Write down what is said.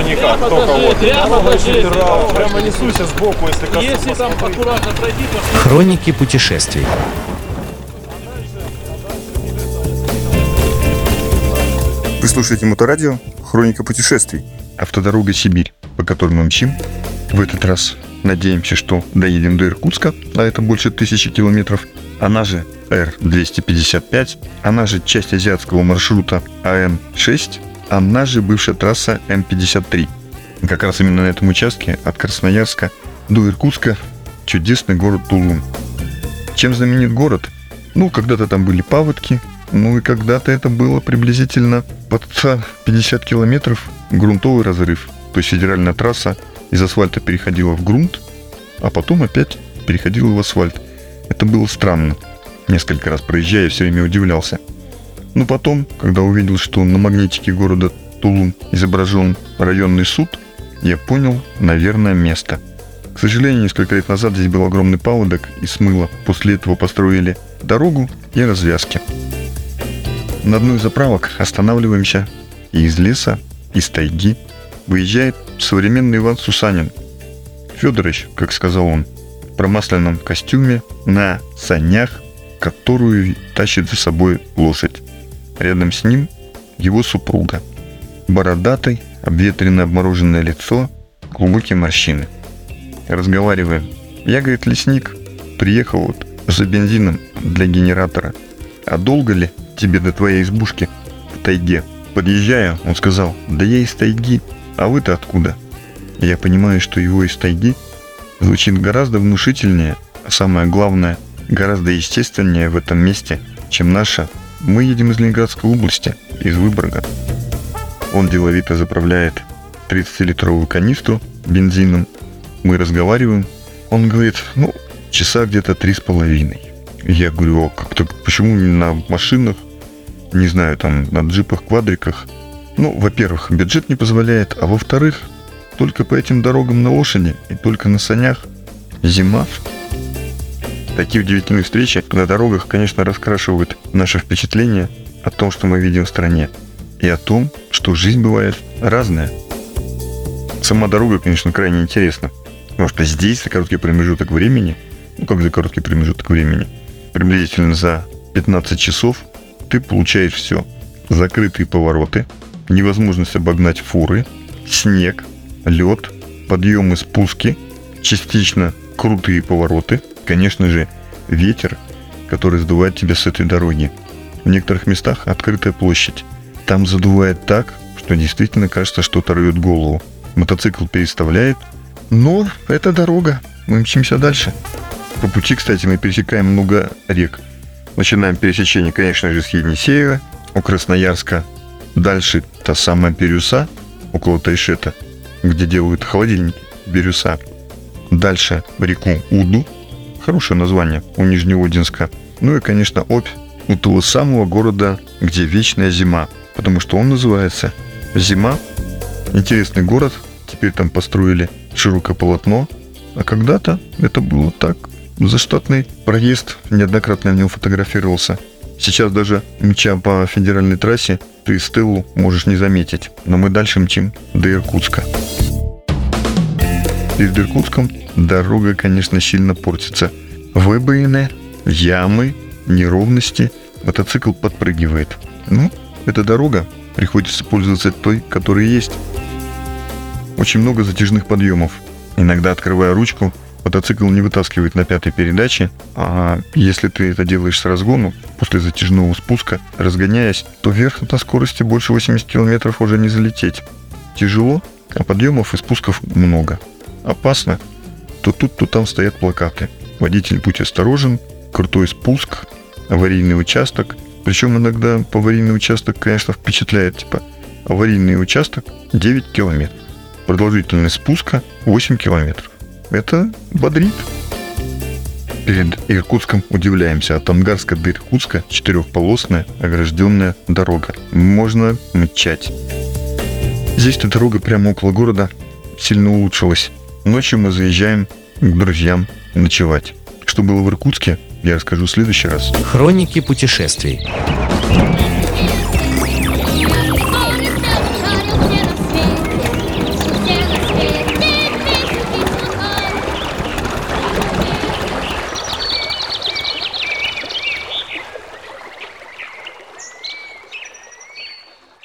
ничего никак, только вот. прямо несусь сбоку, если коснусь. Если там аккуратно пройди, то Хроники путешествий. Вы слушаете Моторадио «Хроника путешествий». Автодорога Сибирь, по которой мы мчим. В этот раз надеемся, что доедем до Иркутска, а это больше тысячи километров. Она же Р-255, она же часть азиатского маршрута АН-6, она же бывшая трасса М-53. Как раз именно на этом участке от Красноярска до Иркутска чудесный город Тулун. Чем знаменит город? Ну, когда-то там были паводки, ну и когда-то это было приблизительно под 50 километров грунтовый разрыв. То есть федеральная трасса из асфальта переходила в грунт, а потом опять переходила в асфальт. Это было странно. Несколько раз проезжая, я все время удивлялся. Но потом, когда увидел, что на магнитике города Тулун изображен районный суд, я понял, наверное, место. К сожалению, несколько лет назад здесь был огромный паводок и смыло. После этого построили дорогу и развязки. На одной из заправок останавливаемся, и из леса, из тайги выезжает современный Иван Сусанин. Федорович, как сказал он, в промасленном костюме на санях, которую тащит за собой лошадь. Рядом с ним его супруга. Бородатый, обветренное обмороженное лицо, глубокие морщины. Разговариваем. Я, говорит, лесник, приехал вот за бензином для генератора. А долго ли тебе до твоей избушки в тайге? Подъезжая, он сказал, да я из тайги, а вы-то откуда? Я понимаю, что его из тайги звучит гораздо внушительнее, а самое главное, гораздо естественнее в этом месте, чем наша. Мы едем из Ленинградской области, из Выборга. Он деловито заправляет 30-литровую канистру бензином. Мы разговариваем. Он говорит, ну, часа где-то три с половиной. Я говорю, а как-то почему не на машинах, не знаю, там, на джипах, квадриках? Ну, во-первых, бюджет не позволяет, а во-вторых, только по этим дорогам на лошади и только на санях. Зима. Такие удивительные встречи на дорогах, конечно, раскрашивают наше впечатление о том, что мы видим в стране, и о том, что жизнь бывает разная. Сама дорога, конечно, крайне интересна. Потому что здесь за короткий промежуток времени, ну как за короткий промежуток времени, приблизительно за 15 часов ты получаешь все. Закрытые повороты, невозможность обогнать фуры, снег, лед, подъемы, спуски, частично крутые повороты, конечно же, ветер, который сдувает тебя с этой дороги. В некоторых местах открытая площадь. Там задувает так, что действительно кажется, что рвет голову. Мотоцикл переставляет, но это дорога. Мы мчимся дальше. По пути, кстати, мы пересекаем много рек. Начинаем пересечение, конечно же, с Енисеева, у Красноярска. Дальше та самая Бирюса, около Тайшета, где делают холодильник Бирюса. Дальше реку Уду, хорошее название, у Нижнеудинска. Ну и, конечно, Обь, у того самого города, где вечная зима, потому что он называется Зима. Интересный город, теперь там построили широкое полотно, а когда-то это было так, заштатный проезд, неоднократно на нем фотографировался. Сейчас даже мча по федеральной трассе, ты стелу можешь не заметить, но мы дальше мчим до Иркутска. Перед Иркутском дорога, конечно, сильно портится. Выбоины, ямы, неровности, мотоцикл подпрыгивает. Ну, эта дорога, приходится пользоваться той, которая есть. Очень много затяжных подъемов. Иногда, открывая ручку, мотоцикл не вытаскивает на пятой передаче, а если ты это делаешь с разгону, после затяжного спуска, разгоняясь, то вверх на скорости больше 80 км уже не залететь. Тяжело, а подъемов и спусков много. Опасно. То тут, то там стоят плакаты. Водитель, будь осторожен, крутой спуск, аварийный участок. Причем иногда по аварийный участок, конечно, впечатляет, типа, аварийный участок 9 километров. Продолжительность спуска 8 километров. Это бодрит. Перед Иркутском удивляемся. От Ангарска до Иркутска четырехполосная огражденная дорога. Можно мчать. Здесь-то дорога прямо около города сильно улучшилась. Ночью мы заезжаем к друзьям ночевать. Что было в Иркутске, я расскажу в следующий раз. Хроники путешествий.